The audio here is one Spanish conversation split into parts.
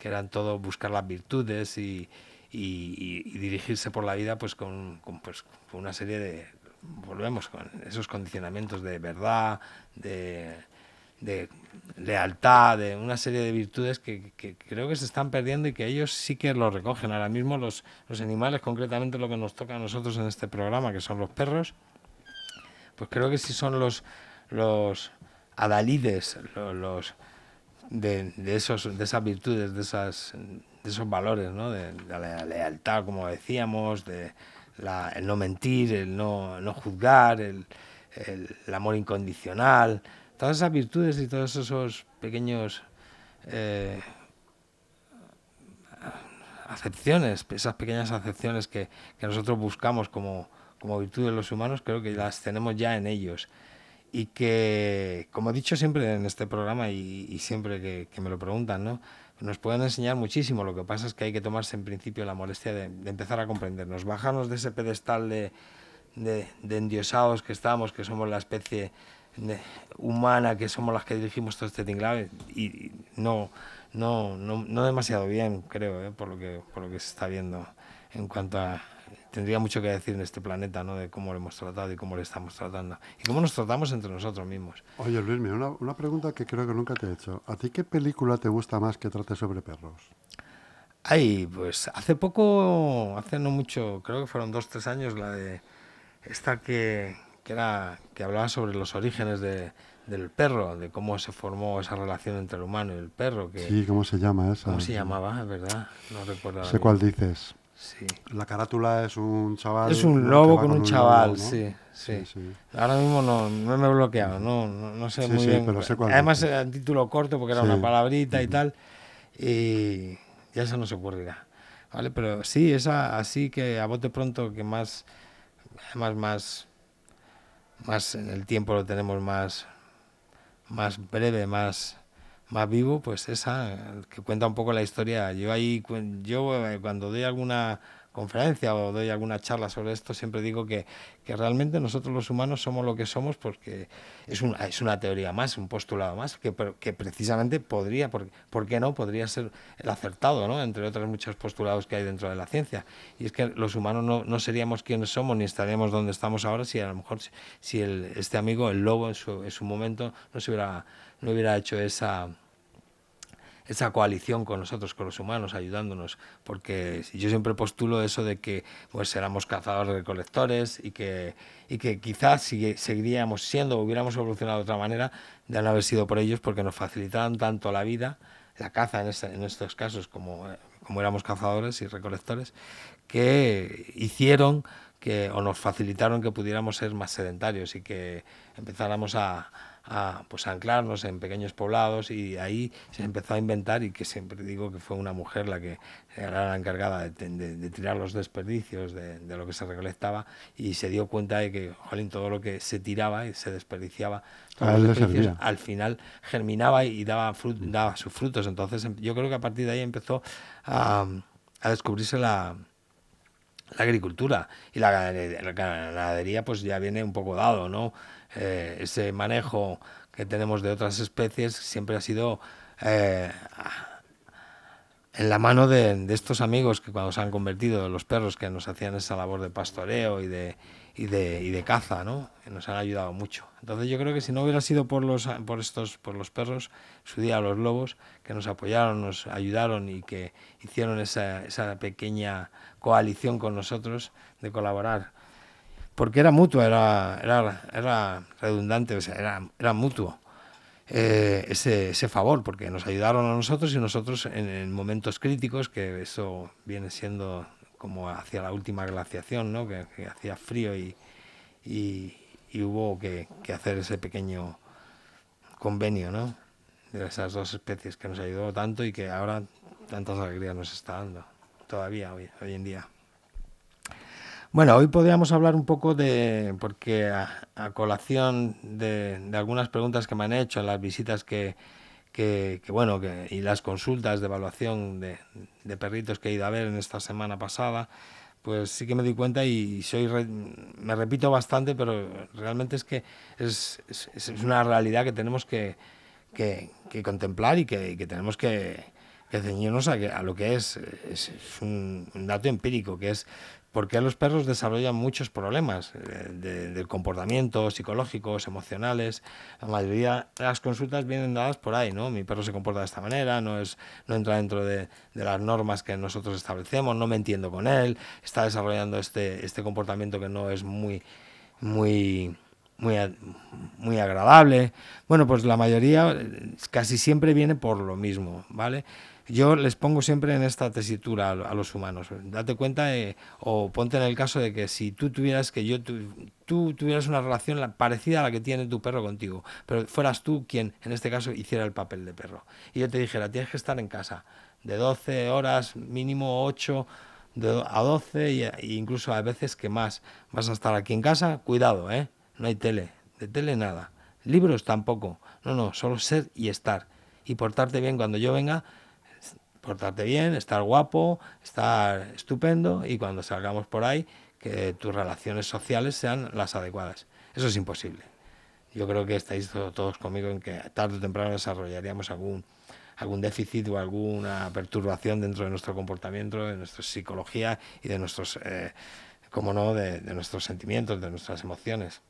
que eran todo buscar las virtudes y, dirigirse por la vida pues con, pues una serie de, volvemos con esos condicionamientos de verdad, de, lealtad, de una serie de virtudes que, creo que se están perdiendo y que ellos sí que lo recogen. Ahora mismo los, los animales, concretamente lo que nos toca a nosotros en este programa, que son los perros, pues creo que sí son los, los adalides, los, de, esos, de esas virtudes, de, esas, de esos valores, ¿no? de, la lealtad, como decíamos, de el no mentir, el no, no juzgar, el, el, amor incondicional, todas esas virtudes y todos esos pequeños eh, acepciones, esas pequeñas acepciones que, que nosotros buscamos como, como virtud de los humanos, creo que las tenemos ya en ellos. Y que, como he dicho siempre en este programa y, siempre que, me lo preguntan, ¿no? nos pueden enseñar muchísimo. Lo que pasa es que hay que tomarse en principio la molestia de, empezar a comprendernos, bajarnos de ese pedestal de, de, endiosados que estamos, que somos la especie humana, que somos las que dirigimos todo este tinglado, y no, no, no, no demasiado bien, creo, ¿eh? por, lo que, por lo que se está viendo en cuanto a tendría mucho que decir en este planeta, ¿no? De cómo lo hemos tratado y cómo le estamos tratando. Y cómo nos tratamos entre nosotros mismos. Oye, Luis, una, una pregunta que creo que nunca te he hecho. ¿A ti qué película te gusta más que trate sobre perros? Ay, pues hace poco, hace no mucho, creo que fueron dos, tres años, la de esta que, que era, que hablaba sobre los orígenes de, del perro, de cómo se formó esa relación entre el humano y el perro. Que, sí, ¿cómo se llama esa? ¿Cómo se llamaba? ¿Verdad? No recuerdo. Sé cuál dices. Sí. La carátula es un chaval. Es un lobo con, un, chaval, sí, sí, Ahora mismo no, no me he bloqueado, no, no, sé muy bien. Pero sé Además era un título corto porque era una palabrita y tal. Y ya eso no se ocurrirá. ¿Vale? Pero sí, esa así que a bote pronto que más, además más, más en el tiempo lo tenemos más, más breve, más más vivo, pues esa que cuenta un poco la historia. Yo ahí, yo eh, cuando doy alguna conferencia o doy alguna charla sobre esto, siempre digo que, que realmente nosotros los humanos somos lo que somos porque es una, es una teoría más, un postulado más, que, que precisamente podría, por, ¿por qué no? Podría ser el acertado, ¿no? Entre otros muchos postulados que hay dentro de la ciencia. Y es que los humanos no, no seríamos quienes somos ni estaríamos donde estamos ahora si a lo mejor si el, este amigo, el lobo, en su, en su momento no se hubiera no hubiera hecho esa, esa coalición con nosotros, con los humanos, ayudándonos, porque yo siempre postulo eso de que pues éramos cazadores recolectores y que, y que quizás seguiríamos siendo, hubiéramos evolucionado de otra manera de no haber sido por ellos, porque nos facilitaban tanto la vida, la caza en, en estos casos, como, como éramos cazadores y recolectores, que hicieron que, o nos facilitaron que pudiéramos ser más sedentarios y que empezáramos a, a pues, anclarnos en pequeños poblados y ahí se empezó a inventar y que siempre digo que fue una mujer la que era la encargada de, tirar los desperdicios de, lo que se recolectaba y se dio cuenta de que jolín, todo lo que se tiraba y se desperdiciaba al final germinaba y daba, daba sus frutos entonces em, yo creo que a partir de ahí empezó a, a descubrirse la, la agricultura y la ganadería pues ya viene un poco dado, ¿no? Eh, ese manejo que tenemos de otras especies siempre ha sido eh, en la mano de, estos amigos que cuando se han convertido los perros que nos hacían esa labor de pastoreo y de, y de, y de caza, ¿no? nos han ayudado mucho. Entonces yo creo que si no hubiera sido por los, por estos, por los perros, su día los lobos, que nos apoyaron, nos ayudaron y que hicieron esa, esa pequeña coalición con nosotros de colaborar porque era mutuo, era, era, era redundante, o sea, era, era mutuo eh, ese, ese, favor, porque nos ayudaron a nosotros y nosotros en, momentos críticos, que eso viene siendo como hacia la última glaciación, ¿no? que, hacía frío y, y, hubo que, que, hacer ese pequeño convenio ¿no? de esas dos especies que nos ayudó tanto y que ahora tantas alegrías nos está dando todavía hoy, hoy en día. Bueno, hoy podríamos hablar un poco de, porque a, colación de, algunas preguntas que me han hecho las visitas que, que, bueno, que, y las consultas de evaluación de, perritos que he ido a ver en esta semana pasada, pues sí que me di cuenta y soy me repito bastante, pero realmente es que es, es, una realidad que tenemos que, que, que contemplar y que, tenemos que, ceñirnos a, a lo que es, es, un, dato empírico, que es por qué los perros desarrollan muchos problemas eh, del comportamiento, psicológicos, emocionales. La mayoría de las consultas vienen dadas por ahí, ¿no? Mi perro se comporta de esta manera, no, es, no entra dentro de, de las normas que nosotros establecemos, no me entiendo con él, está desarrollando este, este comportamiento que no es muy, muy muy, muy agradable. Bueno, pues la mayoría casi siempre viene por lo mismo, ¿vale? Yo les pongo siempre en esta tesitura a, los humanos. Date cuenta o ponte en el caso de que si tú tuvieras que yo tú tuvieras una relación parecida a la que tiene tu perro contigo, pero fueras tú quien en este caso hiciera el papel de perro. Y yo te dijera, tienes que estar en casa de 12 horas, mínimo 8 a 12 e incluso a veces que más. Vas a estar aquí en casa, cuidado, ¿eh? No hay tele, de tele nada. Libros tampoco. No, no, solo ser y estar. Y portarte bien cuando yo venga, portarte bien, estar guapo, estar estupendo y cuando salgamos por ahí, que tus relaciones sociales sean las adecuadas. Eso es imposible. Yo creo que estáis todos conmigo en que tarde o temprano desarrollaríamos algún, algún déficit o alguna perturbación dentro de nuestro comportamiento, de nuestra psicología y de nuestros, eh, no, de nuestros sentimientos, de nuestras emociones.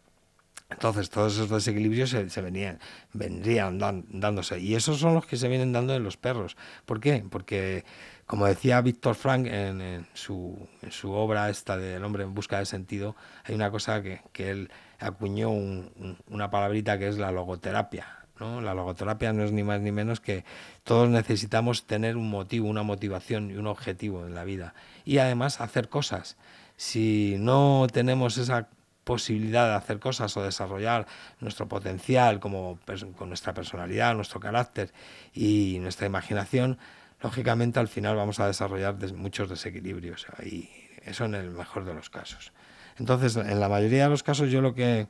Entonces todos esos desequilibrios se, venían, vendrían dándose. Y esos son los que se vienen dando en los perros. ¿Por qué? Porque, como decía Víctor Frank en, su, en, su, obra esta del hombre en busca de sentido, hay una cosa que, que él acuñó una palabrita que es la logoterapia. ¿no? La logoterapia no es ni más ni menos que todos necesitamos tener un motivo, una motivación y un objetivo en la vida. Y además hacer cosas. Si no tenemos esa posibilidad de hacer cosas o desarrollar nuestro potencial como con nuestra personalidad, nuestro carácter y nuestra imaginación, lógicamente al final vamos a desarrollar muchos desequilibrios y eso en el mejor de los casos. Entonces, en la mayoría de los casos yo lo que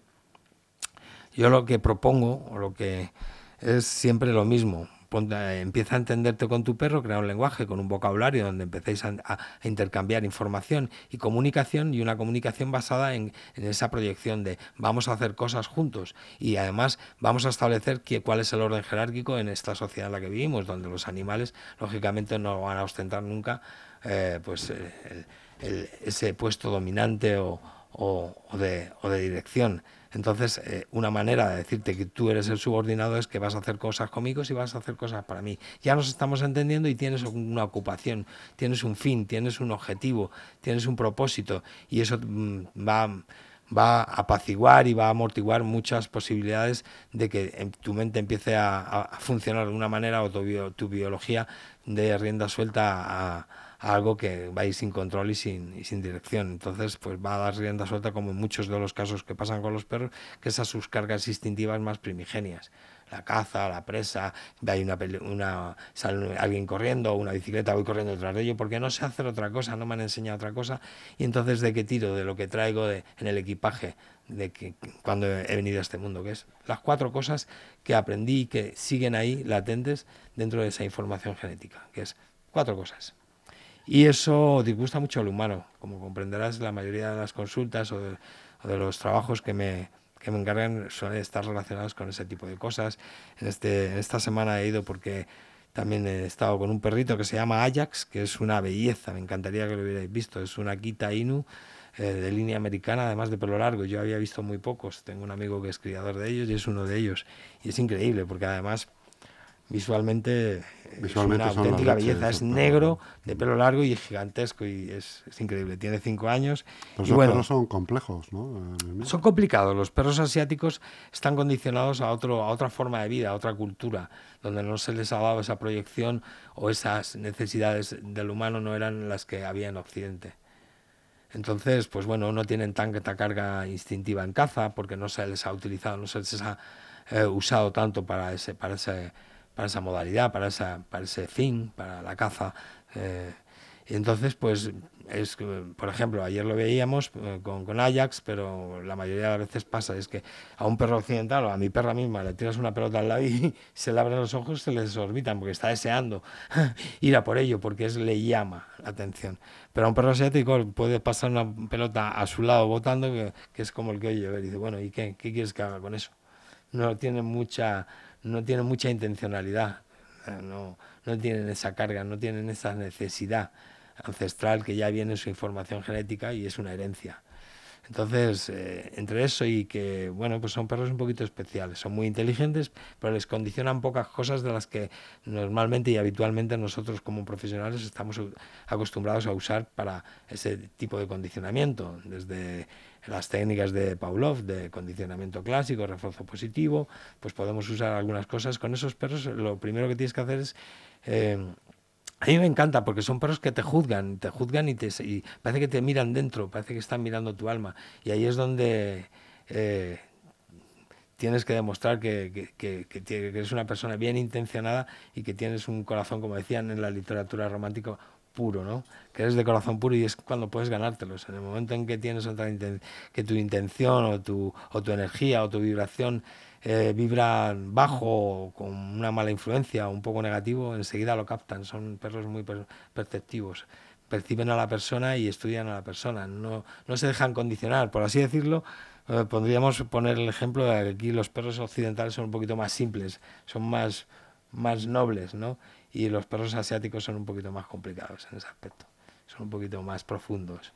yo lo que propongo o lo que es siempre lo mismo, empieza a entenderte con tu perro, crea un lenguaje con un vocabulario donde empecéis a, intercambiar información y comunicación y una comunicación basada en, esa proyección de vamos a hacer cosas juntos. Y además vamos a establecer cuál es el orden jerárquico en esta sociedad en la que vivimos, donde los animales lógicamente no van a ostentar nunca eh, pues, eh, ese puesto dominante o, de, o de dirección. Entonces, eh, una manera de decirte que tú eres el subordinado es que vas a hacer cosas conmigo y vas a hacer cosas para mí. Ya nos estamos entendiendo y tienes una ocupación, tienes un fin, tienes un objetivo, tienes un propósito y eso mm, va va a apaciguar y va a amortiguar muchas posibilidades de que tu mente empiece a, funcionar de una manera o tu, biología de rienda suelta a, algo que va a ir sin control y sin, y sin dirección. Entonces, pues va a dar rienda suelta, como en muchos de los casos que pasan con los perros, que esas sus cargas instintivas más primigenias. La caza, la presa, hay una, una sale alguien corriendo, una bicicleta, voy corriendo detrás de ello, porque no sé hacer otra cosa, no me han enseñado otra cosa, y entonces de qué tiro, de lo que traigo de, en el equipaje, de que cuando he venido a este mundo, que es las cuatro cosas que aprendí y que siguen ahí latentes dentro de esa información genética, que es cuatro cosas. Y eso disgusta mucho al humano. Como comprenderás, la mayoría de las consultas o de, los trabajos que me, que me encargan suelen estar relacionados con ese tipo de cosas. En, este, esta semana he ido porque también he estado con un perrito que se llama Ajax, que es una belleza, me encantaría que lo hubierais visto. Es una Kita Inu eh, de línea americana, además de pelo largo. Yo había visto muy pocos. Tengo un amigo que es criador de ellos y es uno de ellos. Y es increíble porque además visualmente, Visualmente es una auténtica belleza. Es negro, de pelo largo y gigantesco y es, increíble. Tiene cinco años. Los perros son complejos, ¿no? Son complicados. Los perros asiáticos están condicionados a, otro, a otra forma de vida, a otra cultura, donde no se les ha dado esa proyección o esas necesidades del humano no eran las que había en Occidente. Entonces, pues bueno, no tienen tanta carga instintiva en caza porque no se les ha utilizado, no se les ha eh, usado tanto para ese, para ese para esa modalidad, para, esa, para ese fin, para la caza. Eh, y entonces, pues, es por ejemplo, ayer lo veíamos eh, con, con, Ajax, pero la mayoría de las veces pasa, es que a un perro occidental o a mi perra misma le tiras una pelota al lado y se le abren los ojos, se le desorbitan porque está deseando ir a por ello, porque es, le llama la atención. Pero a un perro asiático puede pasar una pelota a su lado botando, que, que es como el que oye, y dice, bueno, ¿y qué, qué quieres que haga con eso? No tiene mucha no tiene mucha intencionalidad. Eh, no, no tienen esa carga, no tienen esa necesidad ancestral que ya viene en su información genética y es una herencia. Entonces, eh, entre eso y que, bueno, pues son perros un poquito especiales, son muy inteligentes, pero les condicionan pocas cosas de las que normalmente y habitualmente nosotros como profesionales estamos acostumbrados a usar para ese tipo de condicionamiento, desde las técnicas de Pavlov, de condicionamiento clásico, refuerzo positivo, pues podemos usar algunas cosas. Con esos perros lo primero que tienes que hacer es... Eh, a mí me encanta porque son perros que te juzgan, te juzgan y, te, parece que te miran dentro, parece que están mirando tu alma. Y ahí es donde eh, tienes que demostrar que, que, eres una persona bien intencionada y que tienes un corazón, como decían en la literatura romántica, puro, ¿no? Que eres de corazón puro y es cuando puedes ganártelos. En el momento en que tienes otra que tu intención o tu, o tu energía o tu vibración eh, vibran bajo, con una mala influencia, un poco negativo, enseguida lo captan. Son perros muy perceptivos. Perciben a la persona y estudian a la persona. No, no se dejan condicionar, por así decirlo. Eh, podríamos poner el ejemplo de que aquí los perros occidentales son un poquito más simples, son más, más nobles, ¿no? Y los perros asiáticos son un poquito más complicados en ese aspecto. Son un poquito más profundos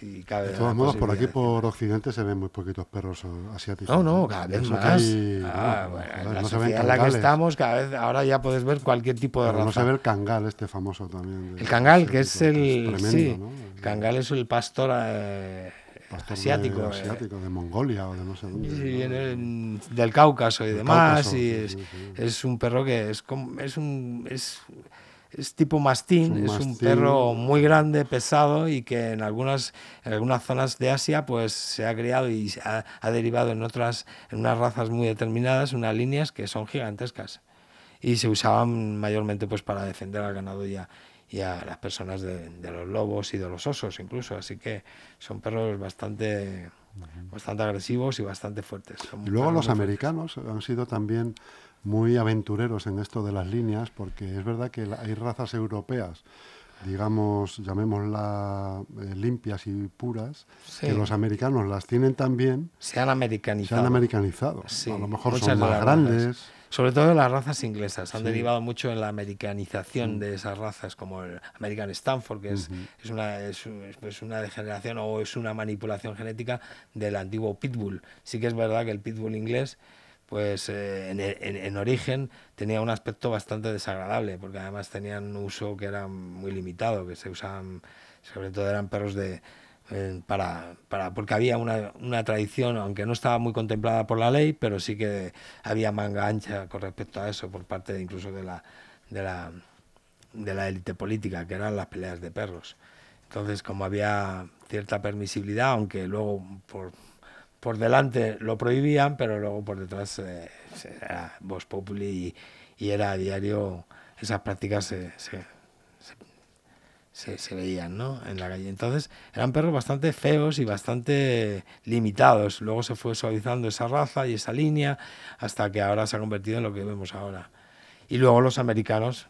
de todos modos, por aquí por Occidente se ven muy poquitos perros asiáticos. No, no, cada vez más. ah, bueno, la sociedad en la que estamos, cada vez, ahora ya puedes ver cualquier tipo de raza. No se ve el cangal, este famoso también. el cangal, que es el. sí, el cangal es el pastor. Eh, asiático, de, eh. asiático de Mongolia o de no sé dónde. Sí, viene del Cáucaso y demás. y es, es, un perro que es, es un. Es, es tipo mastín, es un, perro muy grande, pesado y que en algunas, en algunas zonas de Asia pues se ha criado y ha, ha, derivado en otras, en unas razas muy determinadas, unas líneas que son gigantescas y se usaban mayormente pues para defender al ganado y a, y a las personas de, de, los lobos y de los osos incluso, así que son perros bastante, bastante agresivos y bastante fuertes. y luego los americanos han sido también muy aventureros en esto de las líneas, porque es verdad que hay razas europeas, digamos, llamémoslas eh, limpias y puras, que los americanos las tienen también. Se han americanizado. Se han americanizado. a lo mejor son más grandes. Sobre todo las razas inglesas, han derivado mucho en la americanización mm. de esas razas, como el American Stanford, que es, es, una, es, es, una degeneración o es una manipulación genética del antiguo Pitbull. Sí que es verdad que el Pitbull inglés pues eh, en, origen tenía un aspecto bastante desagradable, porque además tenían un uso que era muy limitado, que se usaban, sobre todo eran perros de, para, para, porque había una, una, tradición, aunque no estaba muy contemplada por la ley, pero sí que había manga ancha con respecto a eso por parte incluso de la, de la de la élite política, que eran las peleas de perros. Entonces, como había cierta permisibilidad, aunque luego por por delante lo prohibían, pero luego por detrás eh, era Vox Populi y, era a diario, esas prácticas se, veían ¿no? en la calle. Entonces eran perros bastante feos y bastante limitados. Luego se fue suavizando esa raza y esa línea hasta que ahora se ha convertido en lo que vemos ahora. Y luego los americanos,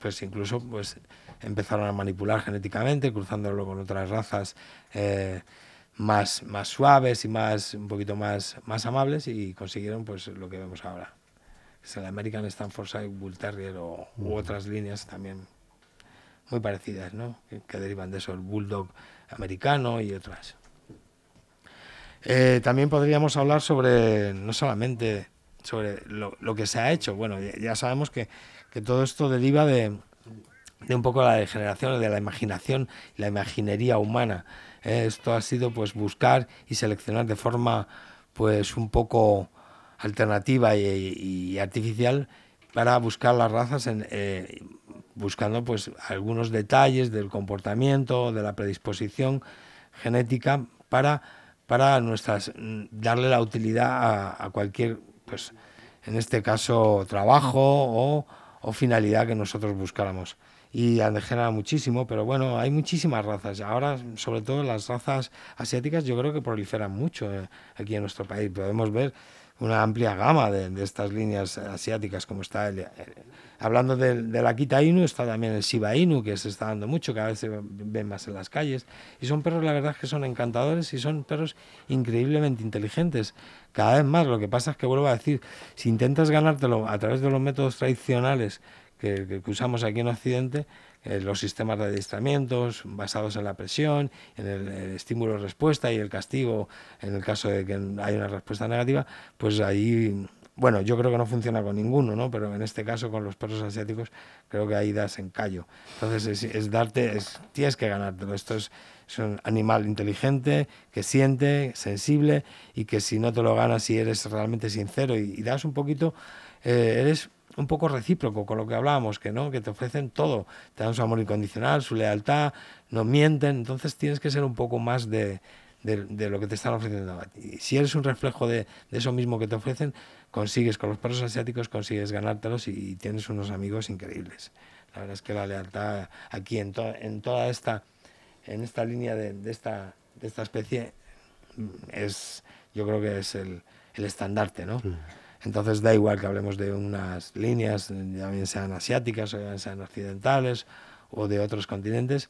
pues incluso pues, empezaron a manipular genéticamente, cruzándolo con otras razas. Eh, más, más suaves y más un poquito más, más amables y consiguieron pues lo que vemos ahora. Es el American Stanfordshire Bull Terrier o, u otras líneas también muy parecidas, ¿no? que, derivan de eso, el Bulldog americano y otras. Eh, también podríamos hablar sobre, no solamente sobre lo, que se ha hecho, bueno, ya, sabemos que, que, todo esto deriva de, de un poco la degeneración, de la imaginación, la imaginería humana. Esto ha sido pues buscar y seleccionar de forma pues un poco alternativa y, artificial para buscar las razas en, eh, buscando pues algunos detalles del comportamiento, de la predisposición genética para, para nuestras darle la utilidad a, cualquier pues en este caso trabajo o, o finalidad que nosotros buscáramos y han degenerado muchísimo, pero bueno, hay muchísimas razas. Ahora, sobre todo las razas asiáticas, yo creo que proliferan mucho eh, aquí en nuestro país. Podemos ver una amplia gama de, estas líneas asiáticas, como está el, hablando del, del Akita Inu, está también el Shiba Inu, que se está dando mucho, cada vez se ven más en las calles, y son perros, la verdad, que son encantadores y son perros increíblemente inteligentes, cada vez más. Lo que pasa es que vuelvo a decir, si intentas ganártelo a través de los métodos tradicionales, que, usamos aquí en Occidente, eh, los sistemas de adiestramientos basados en la presión, en el, estímulo-respuesta y el castigo en el caso de que hay una respuesta negativa, pues ahí, bueno, yo creo que no funciona con ninguno, ¿no? pero en este caso con los perros asiáticos creo que ahí das en callo. Entonces es, darte, es, tienes que ganártelo. Esto es, es un animal inteligente, que siente, sensible y que si no te lo ganas, si eres realmente sincero y, y das un poquito, eh, eres un poco recíproco con lo que hablábamos, que no, que te ofrecen todo, te dan su amor incondicional, su lealtad, no mienten, entonces tienes que ser un poco más de, de, lo que te están ofreciendo. Y si eres un reflejo de, de, eso mismo que te ofrecen, consigues con los perros asiáticos, consigues ganártelos y, tienes unos amigos increíbles. La verdad es que la lealtad aquí en, en toda esta, en esta línea de, de, esta, de esta especie mm, es, yo creo que es el, el estandarte, ¿no? Entonces da igual que hablemos de unas líneas, ya bien sean asiáticas o ya sean occidentales o de otros continentes,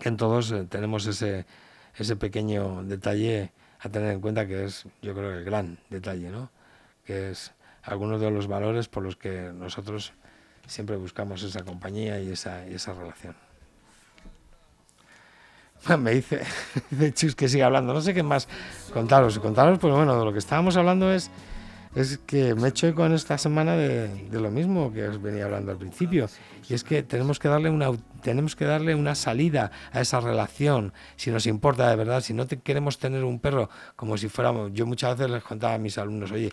que en todos eh, tenemos ese, ese pequeño detalle a tener en cuenta que es, yo creo, el gran detalle, ¿no? que es algunos de los valores por los que nosotros siempre buscamos esa compañía y esa, y esa relación. Me dice, dice Chus que siga hablando, no sé qué más contaros. Contaros, pues bueno, de lo que estábamos hablando es es que me echo con esta semana de, de, lo mismo que os venía hablando al principio. Y es que tenemos que, darle una, tenemos que darle una salida a esa relación, si nos importa de verdad, si no te, queremos tener un perro como si fuéramos, yo muchas veces les contaba a mis alumnos, oye,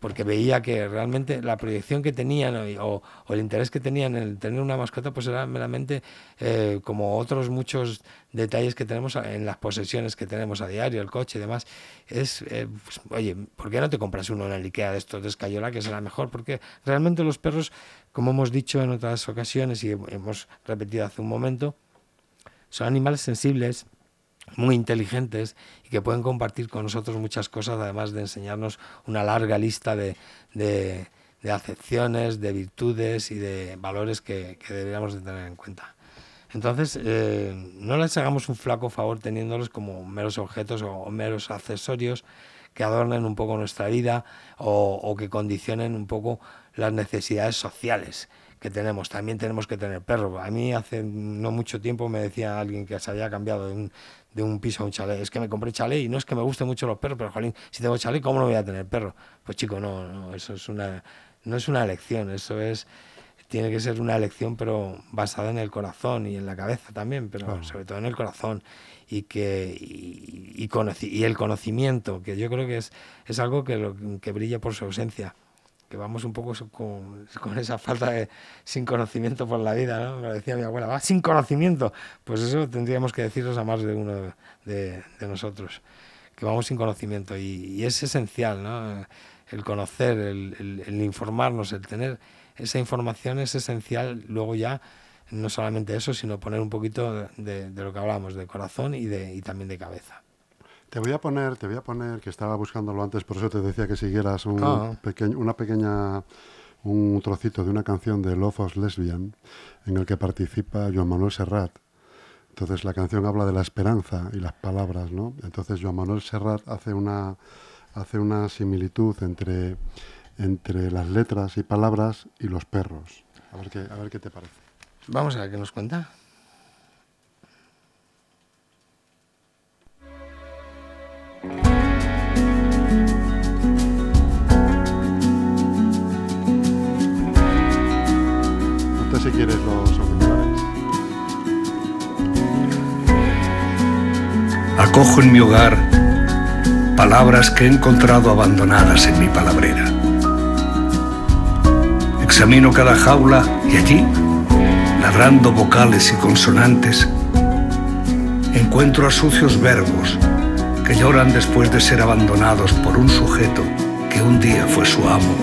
porque veía que realmente la proyección que tenían o, el interés que tenían en tener una mascota pues era meramente eh, como otros muchos detalles que tenemos en las posesiones que tenemos a diario, el coche y demás. Es, eh, pues, oye, ¿por qué no te compras uno en el Ikea de estos de Escayola que será mejor? Porque realmente los perros, como hemos dicho en otras ocasiones y hemos repetido hace un momento, son animales sensibles, muy inteligentes y que pueden compartir con nosotros muchas cosas, además de enseñarnos una larga lista de, de, acepciones, de virtudes y de valores que, deberíamos de tener en cuenta. Entonces, eh, no les hagamos un flaco favor teniéndolos como meros objetos o, meros accesorios que adornen un poco nuestra vida o, o que condicionen un poco las necesidades sociales que tenemos. También tenemos que tener perro. A mí hace no mucho tiempo me decía alguien que se había cambiado de un, de un piso a un chalet. Es que me compré chalet y no es que me gusten mucho los perros, pero jolín, si tengo chalet, ¿cómo no voy a tener perro? Pues chico, no, no, eso es una, no es una elección, eso es tiene que ser una elección pero basada en el corazón y en la cabeza también, pero sobre todo en el corazón y que y, y, el conocimiento, que yo creo que es, es algo que, lo, que brilla por su ausencia que vamos un poco con, con, esa falta de sin conocimiento por la vida, ¿no? Me decía mi abuela, va sin conocimiento. Pues eso tendríamos que decirnos a más de uno de, de nosotros, que vamos sin conocimiento. Y, es esencial, ¿no? El conocer, el, el, informarnos, el tener esa información es esencial. Luego ya, no solamente eso, sino poner un poquito de, de lo que hablamos, de corazón y, de, y también de cabeza. Te voy a poner, te voy a poner, que estaba buscándolo antes, por eso te decía que siguieras un ah. pequeño, una pequeña, un trocito de una canción de Love of Lesbian, en el que participa Joan Manuel Serrat. Entonces la canción habla de la esperanza y las palabras, ¿no? Entonces Joan Manuel Serrat hace una, hace una similitud entre, entre las letras y palabras y los perros. A ver qué, a ver qué te parece. Vamos a ver qué nos cuenta. Si quieres los auriculares. Acojo en mi hogar palabras que he encontrado abandonadas en mi palabrera. Examino cada jaula y allí, ladrando vocales y consonantes, encuentro a sucios verbos que lloran después de ser abandonados por un sujeto que un día fue su amo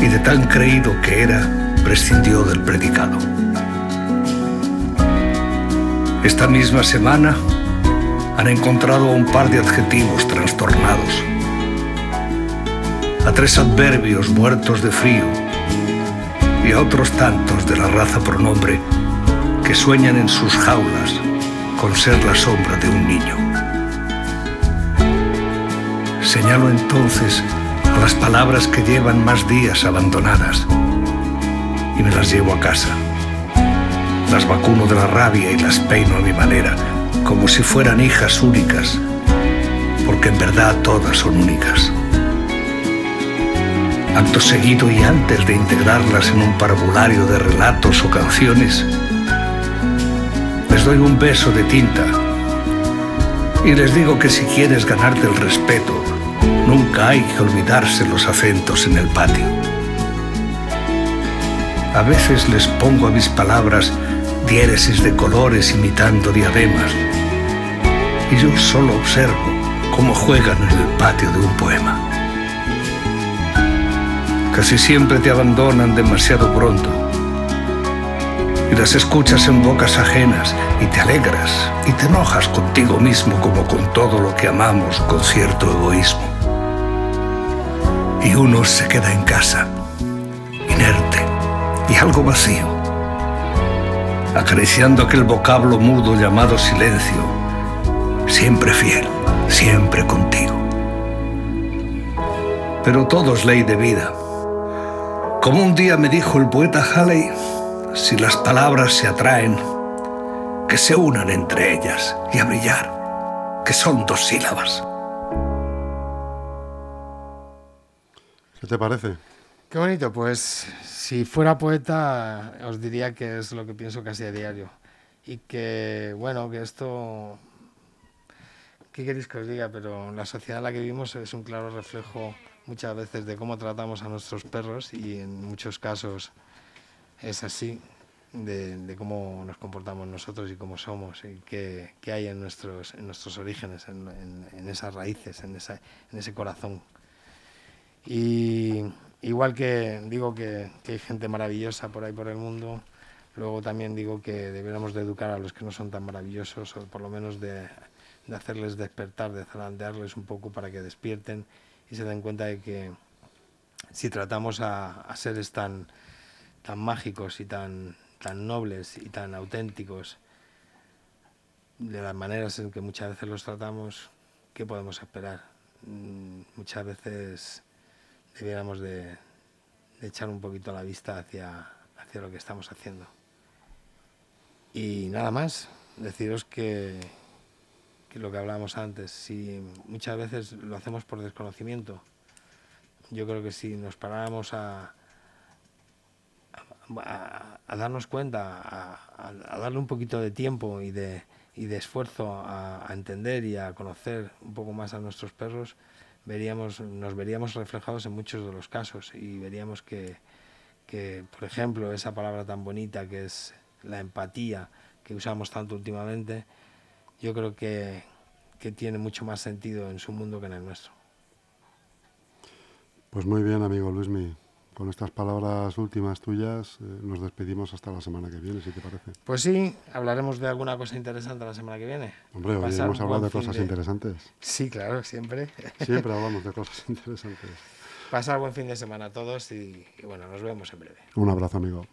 y de tan creído que era, prescindió del predicado. Esta misma semana han encontrado un par de adjetivos trastornados, a tres adverbios muertos de frío y a otros tantos de la raza pronombre que sueñan en sus jaulas con ser la sombra de un niño. Señalo entonces a las palabras que llevan más días abandonadas y me las llevo a casa. Las vacuno de la rabia y las peino a mi manera, como si fueran hijas únicas, porque en verdad todas son únicas. Acto seguido y antes de integrarlas en un parvulario de relatos o canciones, les doy un beso de tinta y les digo que si quieres ganarte el respeto, nunca hay que olvidarse los acentos en el patio. A veces les pongo a mis palabras diéresis de colores imitando diademas y yo solo observo cómo juegan en el patio de un poema. Casi siempre te abandonan demasiado pronto y las escuchas en bocas ajenas y te alegras y te enojas contigo mismo como con todo lo que amamos con cierto egoísmo. Y uno se queda en casa, y algo vacío, acariciando aquel vocablo mudo llamado silencio, siempre fiel, siempre contigo. Pero todo es ley de vida. Como un día me dijo el poeta Halley, si las palabras se atraen, que se unan entre ellas y a brillar, que son dos sílabas. ¿Qué te parece? Qué bonito, pues si fuera poeta os diría que es lo que pienso casi a diario. Y que, bueno, que esto, ¿qué queréis que os diga? Pero la sociedad en la que vivimos es un claro reflejo muchas veces de cómo tratamos a nuestros perros y en muchos casos es así, de, cómo nos comportamos nosotros y cómo somos y qué, hay en nuestros, en nuestros orígenes, en, esas raíces, en, esa, en ese corazón. Y igual que digo que, hay gente maravillosa por ahí por el mundo, luego también digo que deberíamos de educar a los que no son tan maravillosos o por lo menos de, hacerles despertar, de zarandearles un poco para que despierten y se den cuenta de que si tratamos a seres tan tan mágicos y tan, tan nobles y tan auténticos, de las maneras en que muchas veces los tratamos, ¿qué podemos esperar? Mm, muchas veces debiéramos de, echar un poquito la vista hacia, hacia lo que estamos haciendo. Y nada más, deciros que, que lo que hablábamos antes, si muchas veces lo hacemos por desconocimiento, yo creo que si nos paráramos a, a, darnos cuenta, a, darle un poquito de tiempo y de, y de esfuerzo a, entender y a conocer un poco más a nuestros perros, veríamos, nos veríamos reflejados en muchos de los casos y veríamos que, que, por ejemplo, esa palabra tan bonita que es la empatía, que usamos tanto últimamente, yo creo que, que tiene mucho más sentido en su mundo que en el nuestro. Pues muy bien, amigo Luismi con estas palabras últimas tuyas eh, nos despedimos hasta la semana que viene, si te parece. Pues sí, hablaremos de alguna cosa interesante la semana que viene. Hombre, hoy hemos hablado de cosas interesantes. Sí, claro, siempre. Siempre hablamos de cosas interesantes. Pasar buen fin de semana a todos y, y bueno, nos vemos en breve. Un abrazo, amigo.